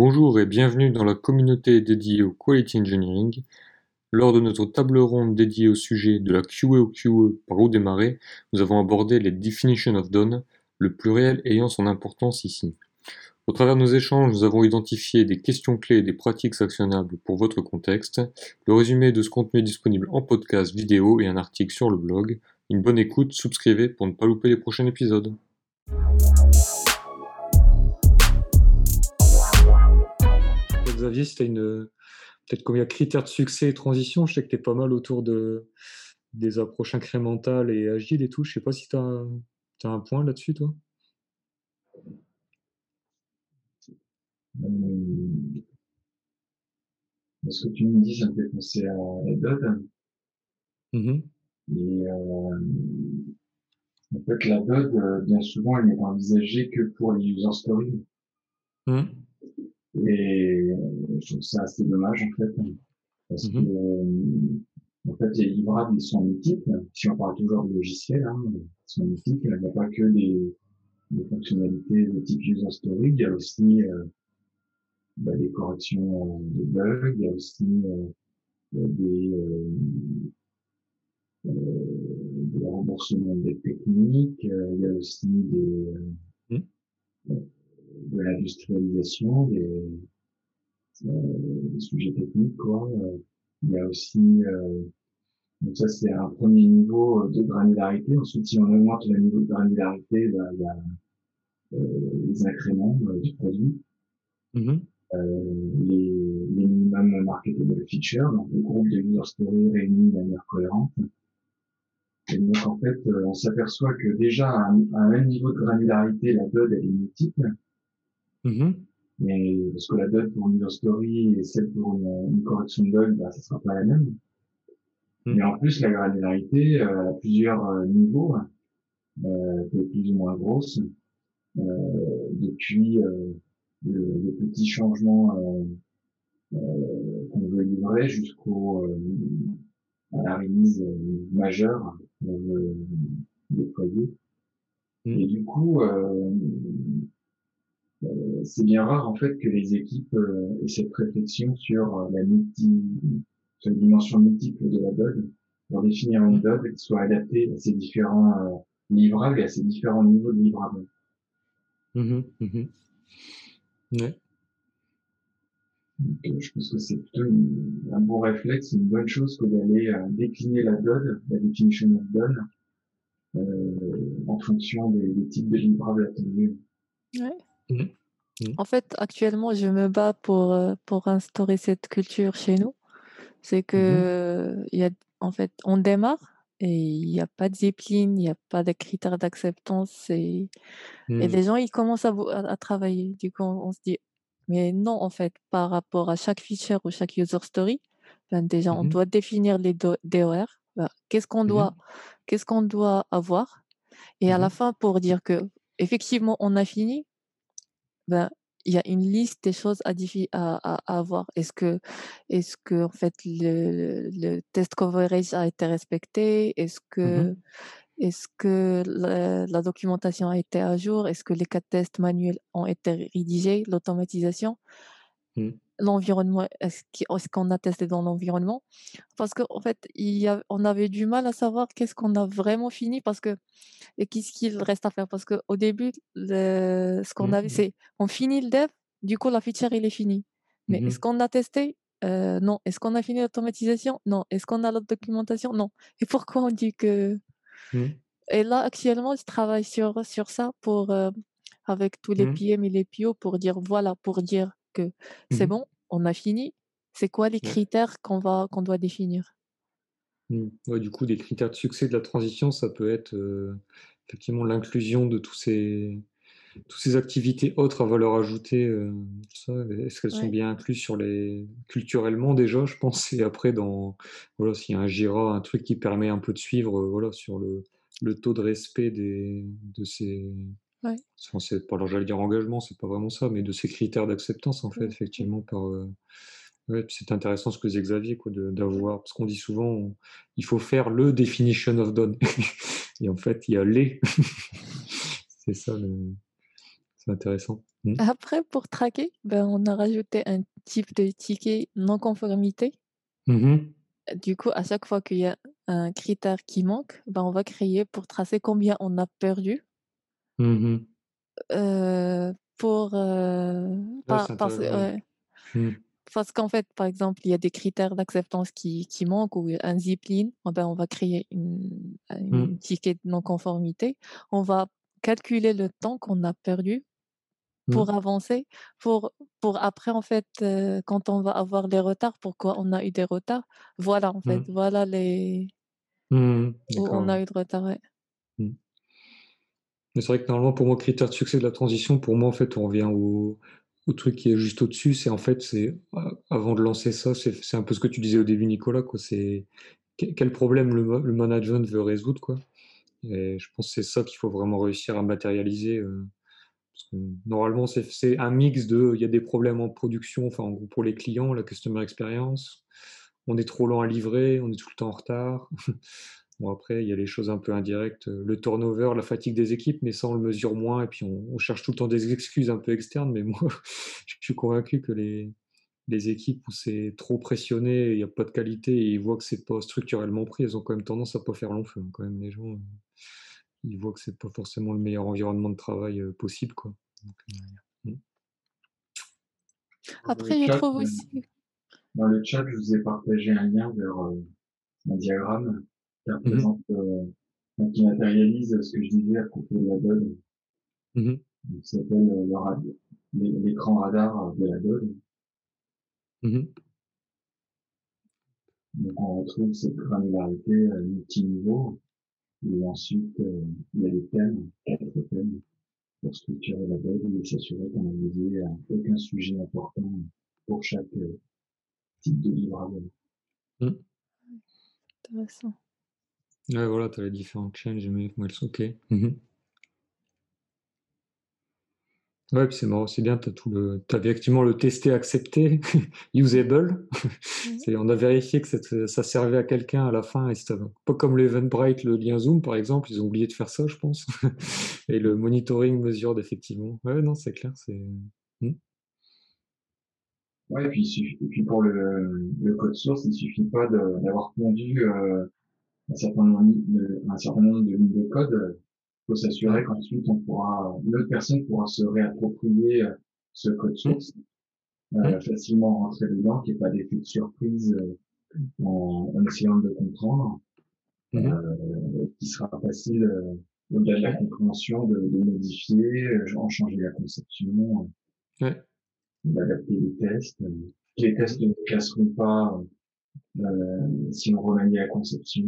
Bonjour et bienvenue dans la communauté dédiée au Quality Engineering. Lors de notre table ronde dédiée au sujet de la QA au QE par où démarrer, nous avons abordé les definitions of done, le pluriel ayant son importance ici. Au travers de nos échanges, nous avons identifié des questions clés et des pratiques actionnables pour votre contexte. Le résumé de ce contenu est disponible en podcast, vidéo et un article sur le blog. Une bonne écoute, subscrivez pour ne pas louper les prochains épisodes. Xavier, si tu as une. Peut-être combien de critères de succès et transition, je sais que tu es pas mal autour de, des approches incrémentales et agiles et tout. Je sais pas si tu as, un point là-dessus, toi euh, Ce que tu me dis, ça me fait penser à la mmh Et euh, en fait, la DOD, euh, bien souvent, elle n'est envisagée que pour les user stories. Mmh. Et je trouve ça assez dommage, en fait. Parce mmh que, en fait, les livrables, ils sont multiples. Si on parle toujours de logiciels, hein, ils sont multiples. Il n'y a pas que des, des fonctionnalités de type user story. Il y a aussi euh, bah, des corrections de bugs. Il y a aussi euh, des, euh, euh, des remboursements des techniques. Euh, il y a aussi des, mmh. De l'industrialisation, des, des, sujets techniques, quoi. Il y a aussi donc ça, c'est un premier niveau de granularité. Ensuite, si on augmente le niveau de granularité, ben, il y a euh, les incréments euh, du produit, mmh euh, les, les minimum marketable features, donc les groupes de user story réunis de manière cohérente. Et donc, en fait, on s'aperçoit que déjà, à un, même niveau de granularité, la DOD, elle est multiple. Mmh Mais parce que la DOD pour une user story et celle pour une, une correction de bug, bah, ça sera pas la même. Mm. Mais en plus, la granularité euh, a plusieurs euh, niveaux, euh, plus ou moins grosses, euh, depuis euh, le, le, petit changement qu'on veut livrer jusqu'au à la release majeure qu'on veut déployer. Mm. Et du coup, c'est bien rare en fait que les équipes aient cette réflexion sur la multi sur une dimension multiple de la DOD, pour définir une DOD qui soit adaptée à ces différents euh, livrables et à ces différents niveaux de livrables. Mmh mmh ouais. Euh, je pense que c'est plutôt un bon réflexe, une bonne chose que d'aller euh, décliner la DOD, la definition of DOD, euh, en fonction des, des, types de livrables attendus. Ouais. Mmh en fait, actuellement, je me bats pour, pour instaurer cette culture chez nous. C'est mmh que, il y a, en fait, on démarre et il n'y a pas de discipline, il n'y a pas de critères d'acceptance et, et mmh. les gens, ils commencent à, à, travailler. Du coup, on, se dit, mais non, en fait, par rapport à chaque feature ou chaque user story, ben déjà, on mmh doit définir les DOR. Ben, qu'est-ce qu'on doit, qu'est-ce qu'on doit avoir? Et à la fin, pour dire que, effectivement, on a fini, ben, il y a une liste des choses à, à, à avoir. Est-ce que, est-ce que en fait le, le, test coverage a été respecté? Est-ce mmh que, est-ce que la, documentation a été à jour? Est-ce que les de tests manuels ont été rédigés? L'automatisation? Mmh. L'environnement, est-ce qu'on a testé dans l'environnement Parce qu'en fait, il y a, on avait du mal à savoir qu'est-ce qu'on a vraiment fini parce que et qu'est-ce qu'il reste à faire parce qu'au début, le, ce qu'on avait, mmh c'est on finit le dev, du coup la feature il est fini. Mais est-ce qu'on a testé? Euh, Non. Est-ce qu'on a fini l'automatisation? Non. Est-ce qu'on a la documentation? Non. Et pourquoi on dit que mmh. Et là actuellement, je travaille sur sur ça pour euh, avec tous les mmh. PM et les PO pour dire voilà pour dire que c'est bon, on a fini. C'est quoi les critères qu'on va qu'on doit définir? Mmh. ouais, du coup, des critères de succès de la transition, ça peut être effectivement l'inclusion de tous ces toutes ces activités autres à valeur ajoutée. Est-ce qu'elles sont bien incluses sur les culturellement déjà, je pense, et après dans voilà s'il y a un Jira, un truc qui permet un peu de suivre voilà sur le, le taux de respect des de ces Ouais. c'est pas, alors j'allais dire engagement, c'est pas vraiment ça, mais de ces critères d'acceptance, en fait, effectivement, par. Euh, ouais, c'est intéressant ce que disait Xavier, quoi, d'avoir, parce qu'on dit souvent, il faut faire le definition of done. Et en fait, il y a les. c'est ça, c'est intéressant. Mmh. Après, pour traquer, ben, on a rajouté un type de ticket non-conformité. Mmh du coup, à chaque fois qu'il y a un critère qui manque, ben, on va créer pour tracer combien on a perdu. Mmh pour, parce qu'en fait, par exemple, il y a des critères d'acceptance qui, qui manquent ou un zipline, eh ben, on va créer une, une ticket de non-conformité. On va calculer le temps qu'on a perdu pour avancer, pour, pour après, en fait, quand on va avoir des retards, pourquoi on a eu des retards? Voilà, en fait, voilà les. Mmh où on a eu de retard, ouais. Mmh. Mais c'est vrai que normalement, pour moi, critère de succès de la transition, pour moi, en fait, on revient au, truc qui est juste au-dessus. C'est en fait, c'est avant de lancer ça, c'est un peu ce que tu disais au début, Nicolas. Quoi. C'est quel problème le, le, management veut résoudre, quoi. Et je pense que c'est ça qu'il faut vraiment réussir à matérialiser normalement, c'est un mix de, il y a des problèmes en production, enfin en gros pour les clients, la customer experience, on est trop lent à livrer, on est tout le temps en retard. Bon après, il y a les choses un peu indirectes, le turnover, la fatigue des équipes, mais ça on le mesure moins, et puis on, cherche tout le temps des excuses un peu externes, mais moi je suis convaincu que les, les équipes où c'est trop pressionné, il n'y a pas de qualité, et ils voient que c'est pas structurellement pris, elles ont quand même tendance à pas faire long feu, hein, quand même les gens ils voient que c'est pas forcément le meilleur environnement de travail possible. Quoi. Mmh. Après, je trouve aussi. Dans le chat, je vous ai partagé un lien vers un diagramme qui mmh représente, qui matérialise ce que je disais à propos de la donne. Mmh ça s'appelle l'écran radar de la donne. Donc on retrouve cette granularité multiniveau et ensuite, euh, il y a des thèmes, quatre thèmes, pour structurer la veille et s'assurer qu'on a visé aucun sujet important pour chaque euh, type de livrable. Mmh. Intéressant. Ouais, voilà, tu as les différents changes, mais ok. Mmh Ouais, puis c'est marrant, c'est bien, tu as tout le. As effectivement le testé, accepté, usable. Mmh. on a vérifié que ça servait à quelqu'un à la fin. Et pas comme l'Eventbrite, le lien Zoom, par exemple, ils ont oublié de faire ça, je pense. et le monitoring mesure effectivement. Ouais, non, c'est clair, c'est. Mmh. Ouais, et puis, et puis pour le, le, code source, il suffit pas d'avoir pondu euh, un, certain nombre, un certain nombre de lignes de code faut s'assurer qu'ensuite on pourra, l'autre personne pourra se réapproprier euh, ce code source, euh, facilement rentrer dedans, qu'il n'y ait pas d'effet de surprise euh, en, en, essayant de le comprendre, mmh euh, qui sera facile euh, au-delà de la compréhension de, de, modifier, en changer la conception, ouais. d'adapter les tests. Les tests ne casseront pas si on remanie la conception.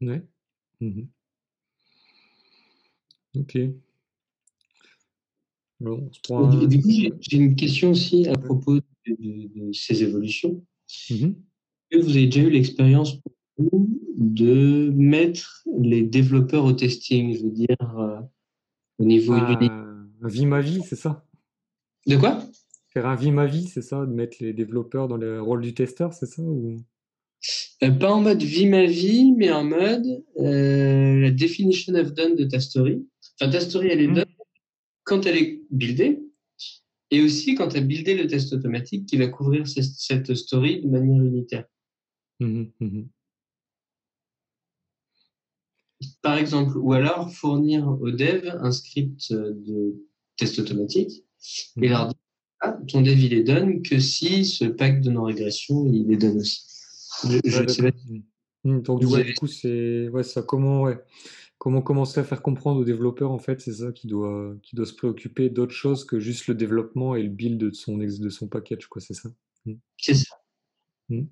Ouais. Mmh Ok. Du coup, j'ai une question aussi à propos de, ces évolutions. Mmh que vous avez déjà eu l'expérience de mettre les développeurs au testing, je veux dire, euh, au niveau ah, Un vie ma vie, c'est ça? De quoi? Faire un vie ma vie, c'est ça De mettre les développeurs dans le rôle du testeur, c'est ça ou... Euh, pas en mode vie ma vie, mais en mode euh, la definition of done de ta story. Enfin, ta story, elle est mmh. done quand elle est buildée et aussi quand tu as buildé le test automatique qui va couvrir cette story de manière unitaire. Mmh mmh Par exemple, ou alors fournir au dev un script de test automatique et leur dire ah, ton dev il est done que si ce pack de non-régression il est done aussi. Donc, du coup, c'est ouais, ça. Comment, ouais, comment commencer à faire comprendre aux développeurs, en fait, c'est ça qui doit, qui doit se préoccuper d'autre chose que juste le développement et le build de son, de son package, quoi, c'est ça? Mmh. C'est ça. Mmh.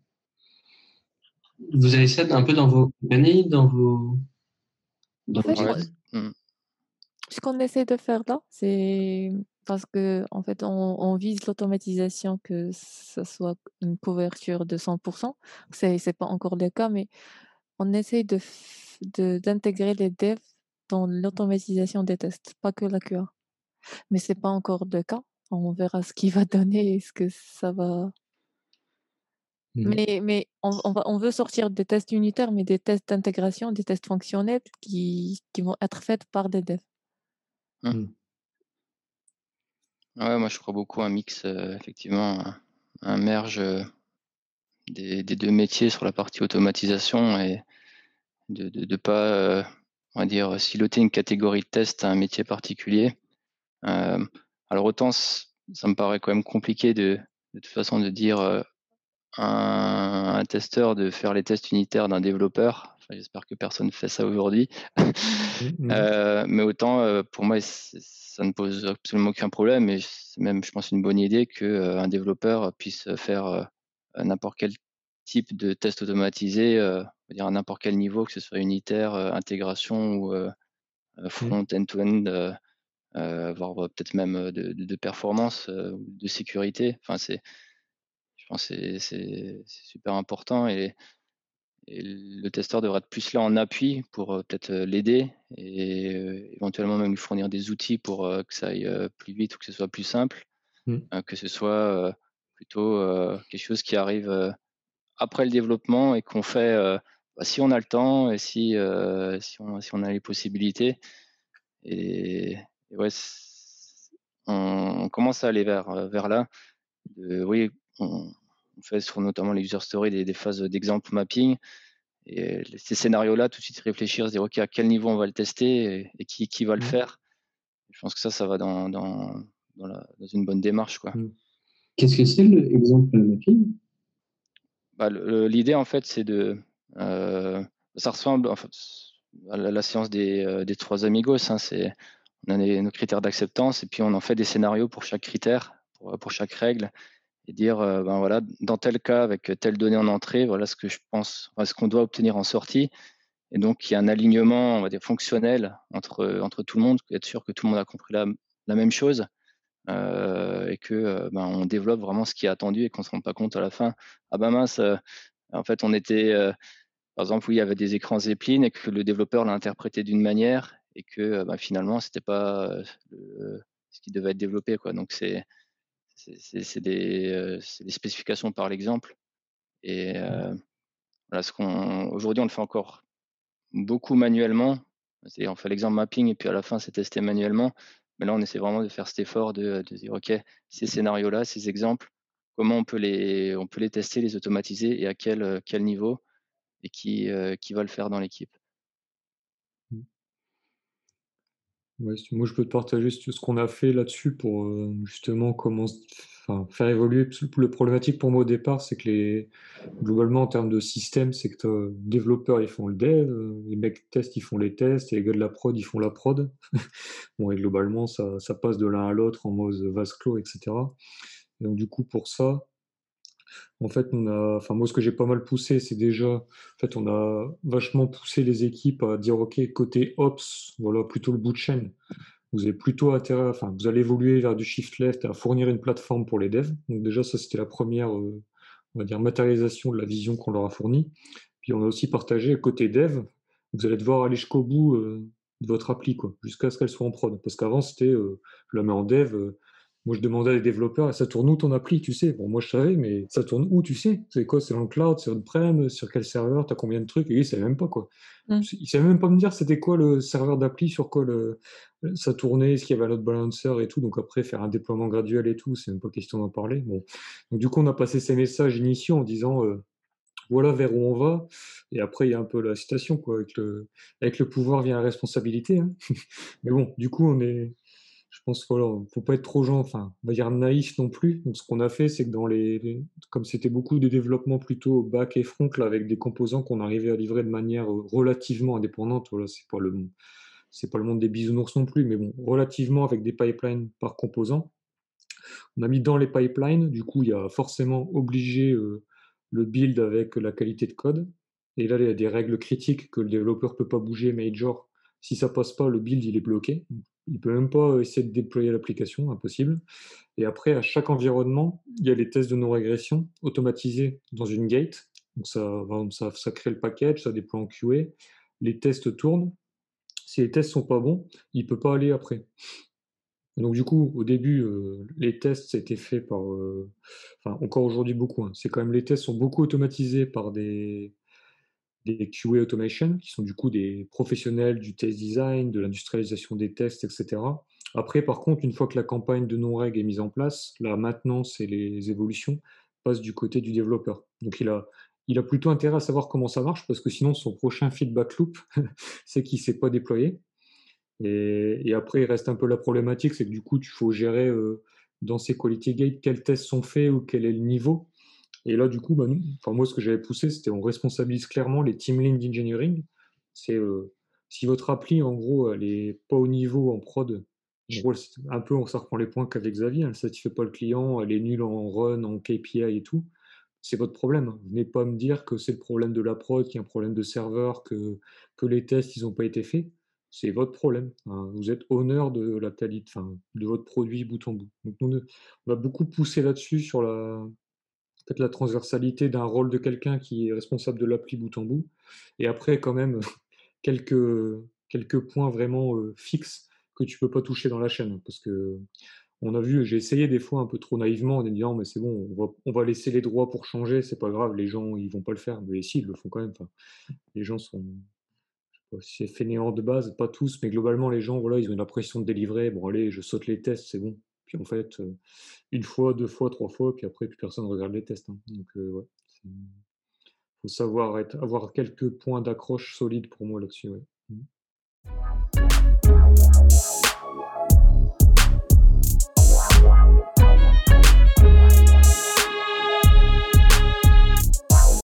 Vous avez ça un peu dans vos compagnies, dans vos. Dans mmh. Ce qu'on essaie de faire là, c'est parce que en fait, on, on vise l'automatisation que ça soit une couverture de 100%. C'est c'est pas encore le cas, mais on essaie de d'intégrer les devs dans l'automatisation des tests, pas que la QA. Mais c'est pas encore le cas. On verra ce qu'il va donner et ce que ça va. Mmh. Mais, mais on, on, va, on veut sortir des tests unitaires, mais des tests d'intégration, des tests fonctionnels qui, qui vont être faits par des devs. Mmh. Ouais, moi je crois beaucoup à un mix, effectivement, un, merge des, deux métiers sur la partie automatisation et de ne pas, on va dire, siloter une catégorie de test à un métier particulier. alors autant ça me paraît quand même compliqué de, de toute façon de dire un, un, testeur de faire les tests unitaires d'un développeur. J'espère que personne ne fait ça aujourd'hui. Mmh, mmh. euh, mais autant, euh, pour moi, ça ne pose absolument aucun problème. Et c'est même, je pense, une bonne idée qu'un euh, développeur puisse faire n'importe quel type de test automatisé, dire à n'importe quel niveau, que ce soit unitaire, intégration ou mmh. front, end-to-end, voire peut-être même de, de performance, de sécurité. Enfin, c'est je pense que c'est super important et, le testeur devrait être plus là en appui pour euh, peut-être euh, l'aider et euh, éventuellement même lui fournir des outils pour que ça aille plus vite ou que ce soit plus simple, mmh. que ce soit plutôt quelque chose qui arrive après le développement et qu'on fait bah, si on a le temps et si, si, on, si on a les possibilités. Et, ouais, on, commence à aller vers, vers là. Oui, on, fait sur notamment les user stories des, phases d'exemple mapping. Et ces scénarios-là, tout de suite réfléchir, se dire OK, à quel niveau on va le tester et, qui, qui, va le mmh. faire? Je pense que ça, ça va dans, dans, dans, la, dans une bonne démarche. quoi. Mmh. Qu'est-ce que c'est l'exemple mapping? Bah, L'idée, en fait, c'est de. Euh, ça ressemble en fait, à la, séance des, euh, des, trois amigos. Hein, c'est, on a nos critères d'acceptance et puis on en fait des scénarios pour chaque critère, pour, pour chaque règle et dire euh, ben voilà, dans tel cas, avec telle donnée en entrée, voilà ce que je pense, ce qu'on doit obtenir en sortie. Et donc, il y a un alignement on va dire, fonctionnel entre, entre tout le monde, être sûr que tout le monde a compris la, même chose euh, et que euh, ben, on développe vraiment ce qui est attendu et qu'on ne se rende pas compte à la fin. Ah ben mince, en fait, on était, par exemple, où il y avait des écrans Zeppelin et que le développeur l'a interprété d'une manière et que ben, finalement, ce n'était pas ce qui devait être développé. Quoi. Donc, c'est c'est des, des, spécifications par l'exemple. Et mmh. voilà, ce qu'on aujourd'hui on le fait encore beaucoup manuellement. C'est on fait l'exemple mapping et puis à la fin c'est testé manuellement. Mais là on essaie vraiment de faire cet effort de, de dire ok ces scénarios-là, ces exemples, comment on peut les on peut les tester, les automatiser et à quel quel niveau et qui qui va le faire dans l'équipe. Moi, je peux te partager ce qu'on a fait là-dessus pour euh, justement faire évoluer. Le problématique pour moi au départ, c'est que les, globalement, en termes de système, c'est que les développeurs, ils font le dev, euh, les mecs testent, ils font les tests, et les gars de la prod, ils font la prod. bon, et globalement, ça, ça passe de l'un à l'autre en mode vase clos, etc. Et donc, du coup, pour ça, en fait, on a, enfin moi ce que j'ai pas mal poussé, c'est déjà, en fait, on a vachement poussé les équipes à dire ok côté ops, voilà plutôt le bout de chaîne. Vous avez plutôt intérêt, enfin vous allez évoluer vers du shift left à fournir une plateforme pour les devs. Donc déjà ça c'était la première, euh, on va dire matérialisation de la vision qu'on leur a fournie. Puis on a aussi partagé côté dev, vous allez devoir aller jusqu'au bout euh, de votre appli quoi, jusqu'à ce qu'elle soit en prod. Parce qu'avant c'était, euh, je la mets en dev moi, je demandais à les développeurs, ça tourne où ton appli, tu sais? Bon, moi, je savais, mais ça tourne où, tu sais? C'est quoi? C'est dans le cloud, c'est on-prem, sur quel serveur, tu as combien de trucs? Et ils ne savaient même pas, quoi. Mmh. Ils ne savaient même pas me dire c'était quoi le serveur d'appli, sur quoi le... ça tournait, est-ce qu'il y avait un autre balancer et tout. Donc après, faire un déploiement graduel et tout, c'est même pas question d'en parler. Bon. Donc du coup, on a passé ces messages initiaux en disant... Euh, voilà vers où on va. Et après, il y a un peu la citation, quoi. Avec le, avec le pouvoir vient la responsabilité. Hein. Mais bon, du coup, on est, je pense voilà, faut pas être trop genre, enfin, on va dire naïf non plus. Donc, ce qu'on a fait, c'est que dans les, comme c'était beaucoup de développement plutôt back et front, là, avec des composants qu'on arrivait à livrer de manière euh, relativement indépendante, voilà, c'est pas le, pas le monde des bisounours non plus, mais bon, relativement avec des pipelines par composant. On a mis dans les pipelines, du coup, il y a forcément obligé euh, le build avec la qualité de code. Et là, il y a des règles critiques que le développeur peut pas bouger, major. Si ça passe pas, le build il est bloqué. Il ne peut même pas essayer de déployer l'application, impossible. Et après, à chaque environnement, il y a les tests de non-régression automatisés dans une gate. Donc ça, ça, crée le package, ça déploie en QA. Les tests tournent. Si les tests sont pas bons, il ne peut pas aller après. donc du coup, au début, euh, les tests, c'était fait par... Euh, enfin, encore aujourd'hui beaucoup. Hein. C'est quand même les tests sont beaucoup automatisés par des, des QA automation, qui sont du coup des professionnels du test design, de l'industrialisation des tests, etc. Après, par contre, une fois que la campagne de non-règles est mise en place, la maintenance et les évolutions passent du côté du développeur. Donc il a, il a plutôt intérêt à savoir comment ça marche parce que sinon son prochain feedback loop, c'est qu'il ne s'est pas déployé. Et, après, il reste un peu la problématique, c'est que du coup, il faut gérer euh, dans ces quality gates quels tests sont faits ou quel est le niveau. Et là, du coup, bah, enfin, moi, ce que j'avais poussé, c'était on responsabilise clairement les team lead d'engineering. C'est euh, si votre appli, en gros, elle n'est pas au niveau en prod, en gros, un peu, on ça reprend les points qu'avec Xavier, elle ne satisfait pas le client, elle est nulle en run, en KPI et tout c'est votre problème. Venez pas me dire que c'est le problème de la prod, qu'il y a un problème de serveur, que, que les tests ils n'ont pas été faits. C'est votre problème. Hein. Vous êtes honneur de la qualité, de votre produit bout en bout. Donc nous, on a beaucoup poussé là-dessus sur la, peut-être la transversalité d'un rôle de quelqu'un qui est responsable de l'appli bout en bout. Et après, quand même, quelques, quelques points vraiment euh, fixes que tu peux pas toucher dans la chaîne. Parce que on a vu, j'ai essayé des fois un peu trop naïvement en disant mais c'est bon, on va, laisser les droits pour changer, c'est pas grave, les gens ils vont pas le faire, mais si ils le font quand même. les gens sont, c'est fainéant de base, pas tous, mais globalement les gens voilà ils ont l'impression de délivrer. Bon allez, je saute les tests, c'est bon. Puis en fait, une fois, deux fois, trois fois, puis après plus personne regarde les tests. Hein. Donc ouais, faut savoir être, avoir quelques points d'accroche solides pour moi là-dessus. Mmh.